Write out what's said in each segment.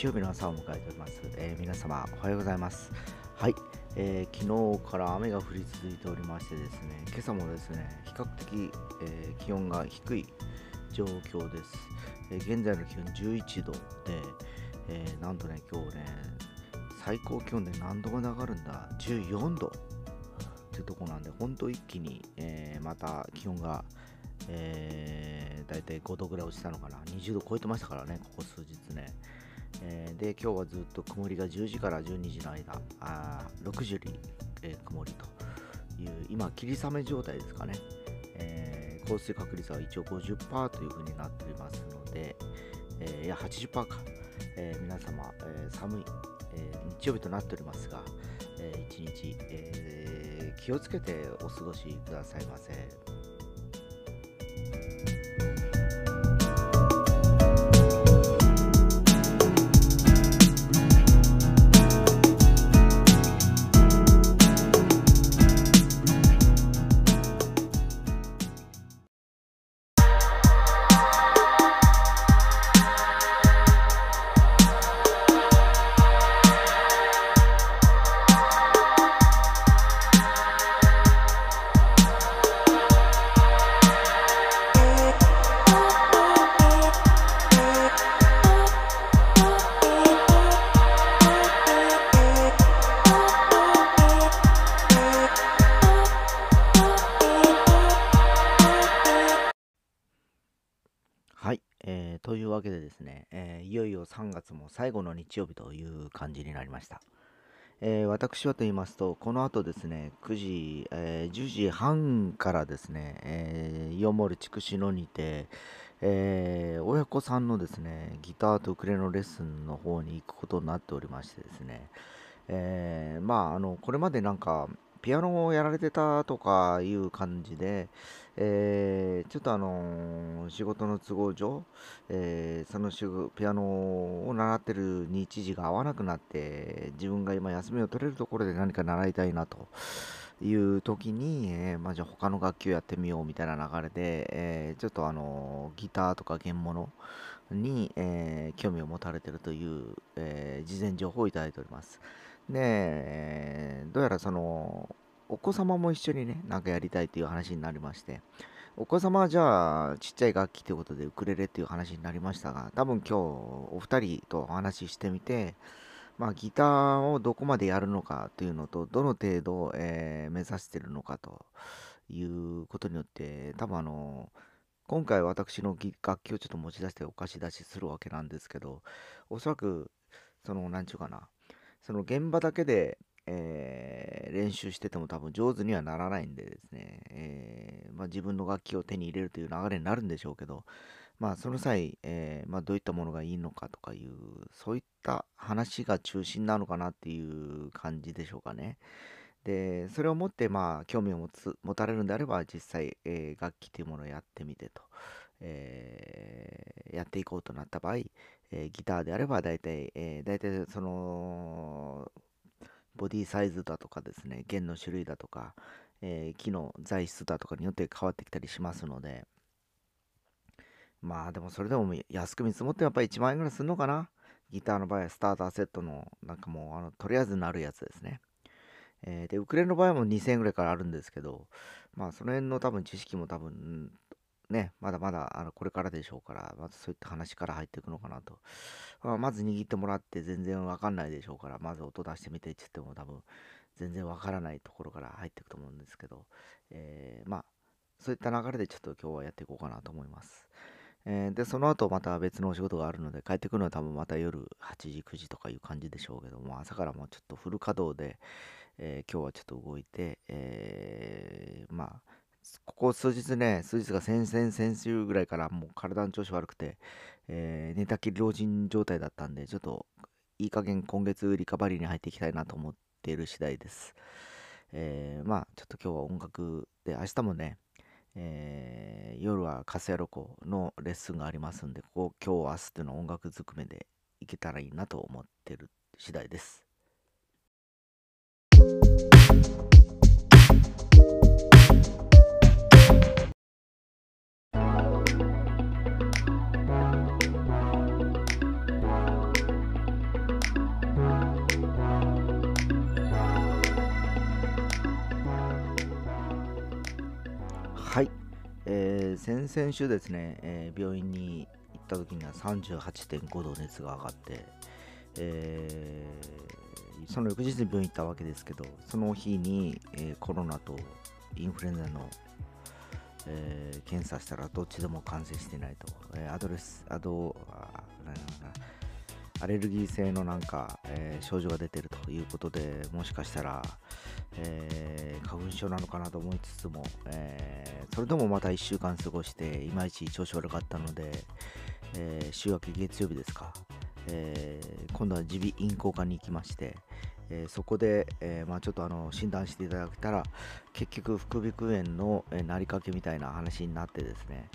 日曜日の朝を迎えております、えー、皆様おはようございます。はい、えー、昨日から雨が降り続いておりましてですね今朝もですね比較的、えー、気温が低い状況です、え現在の気温11度で、えなんとね今日ね最高気温で何度が上がるんだ。14度っていうとこなんで本当一気に、えまた気温がえー、大体5度ぐらい落ちたのかな、20度超えてましたからね、ここ数日ね。えー、で、今日はずっと曇りが10時から12時の間、あ6時より、えー、曇りという、今、霧雨状態ですかね。えー、降水確率は一応50%というふうになっておりますので、えー、いや、80%か。え、皆様、え、寒い、え、日曜日となっておりますが、えー、一日、え、気をつけてお過ごしくださいませ。いうわけでですね、えー、いよいよ3月も最後の日曜日という感じになりました。えー、私はと言いますと、この後ですね、9時、えー、10時半からですね、えー、イオモル筑紫野にて、えー、親子さんのですね、ギターとウクレレのレッスンの方に行くことになっておりましてですね、え、まあ、あの、これまでなんか、ピアノをやられてたとかいう感じで、えー、ちょっとあのー、仕事の都合上、えー、そのピアノを習ってる日時が合わなくなって、自分が今休みを取れるところで何か習いたいなという時に、えまあ、じゃあ他の楽器をやってみようみたいな流れで、えちょっとあのギターとか弦物に、え興味を持たれてるという、え事前情報をいただいております。で、どうやらその、お子様も一緒にね、なんかやりたいという話になりまして、お子様はじゃあ、ちっちゃい楽器ということでウクレレっていう話になりましたが、多分今日お二人とお話ししてみて、まあ、ギターをどこまでやるのかというのと、どの程度、えー、目指してるのかということによって、多分あの、今回私の楽器をちょっと持ち出してお貸し出しするわけなんですけど、おそらく、その、なんちゅうかな、その現場だけで、えー、練習してても多分上手にはならないんでですね、えー、まあ、自分の楽器を手に入れるという流れになるんでしょうけど、まあ、その際、えー、まあ、どういったものがいいのかとかいう、そういった話が中心なのかなっていう感じでしょうかね。で、それをもって、まあ、興味を持つ持たれるんであれば、実際、え楽器というものをやってみてと。え、やっていこうとなった場合、えー、ギターであれば大体、えー、大体そのボディサイズだとかですね弦の種類だとか、え木の材質だとかによって変わってきたりしますのでまあでもそれでも安く見積もってやっぱり1万円ぐらいするのかな？ギターの場合はスターターセットのなんかもうあのとりあえずなるやつですね。えー、で、ウクレレの場合も2000円ぐらいからあるんですけど、まあその辺の多分知識も多分ね、まだまだあのこれからでしょうから、まずそういった話から入っていくのかなと。まあ、まず握ってもらって全然わかんないでしょうから、まず音出してみてって言っても多分全然わからないところから入っていくと思うんですけど、えー、まあ、そういった流れでちょっと今日はやっていこうかなと思います。えー、で、その後また別のお仕事があるので、帰ってくるのは多分また夜8時、9時とかいう感じでしょうけども、朝からもうちょっとフル稼働で、えー、今日はちょっと動いて、えー、まあ、ここ数日ね、数日が先々先週ぐらいからもう体の調子悪くて、えー、寝たきり老人状態だったんで、ちょっといい加減今月リカバリーに入っていきたいなと思っている次第です。えー、まあ、ちょっと今日は音楽で、明日もね、えー、夜はカスヤロコのレッスンがありますんで、ここ今日明日っていうのは音楽ずくめでいけたらいいなと思ってる次第です。えー、先々週ですね、えー、病院に行った時には38.5度熱が上がって、えー、その翌日に病院行ったわけですけど、その日に、えコロナとインフルエンザの、え検査したらどっちでも感染してないと、えアドレス、アド、あな。アレルギー性のなんか、え症状が出てるということで、もしかしたら、えー、花粉症なのかなと思いつつも、えー、それでもまた1週間過ごして、いまいち調子悪かったので、え、週明け月曜日ですか、え今度は耳鼻咽喉科に行きまして、えそこで、えまあ、ちょっとあの診断していただけたら、結局、副鼻腔炎の、えなりかけみたいな話になってですね、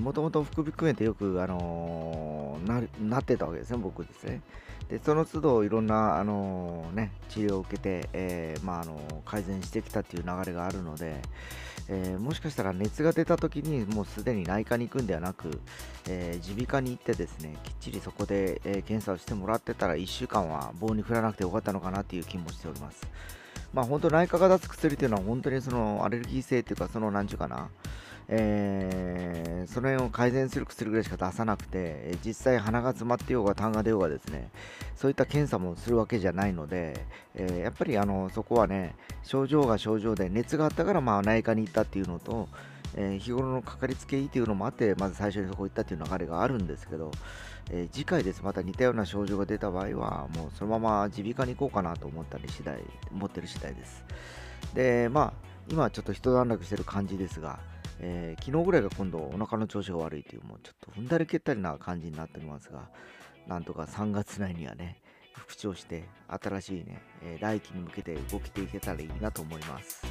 もともと副鼻腔炎ってよく、あのー、なってたわけですね、僕ですね。でその都度いろんな、あのー、ね、治療を受けて、えー、まああの改善してきたっていう流れがあるので、えもしかしたら熱が出た時にもうすでに内科に行くんではなく耳鼻科に行ってですねきっちりそこで、え検査をしてもらってたら1週間は棒に振らなくてよかったのかなっていう気もしております。まあ本当内科が出す薬っていうのは本当にそのアレルギー性っていうかその何ちゅうかな、えー、その辺を改善する薬ぐらいしか出さなくて、実際鼻が詰まってようが痰が出ようがですね、そういった検査もするわけじゃないので、え、やっぱりあのそこはね、症状が症状で熱があったからまあ内科に行ったっていうのと、え、日頃のかかりつけ医というのもあって、まず最初にそこ行ったっていう流れがあるんですけど、え、次回です、また似たような症状が出た場合は、もうそのまま耳鼻科に行こうかなと思ったり次第、思ってる次第です。で、まあ、今ちょっと一段落してる感じですが、えー、昨日ぐらいが今度お腹の調子が悪いという、もうちょっと踏んだり蹴ったりな感じになっておりますが、なんとか3月内にはね、復調して、新しいね、えー、来季に向けて動きていけたらいいなと思います。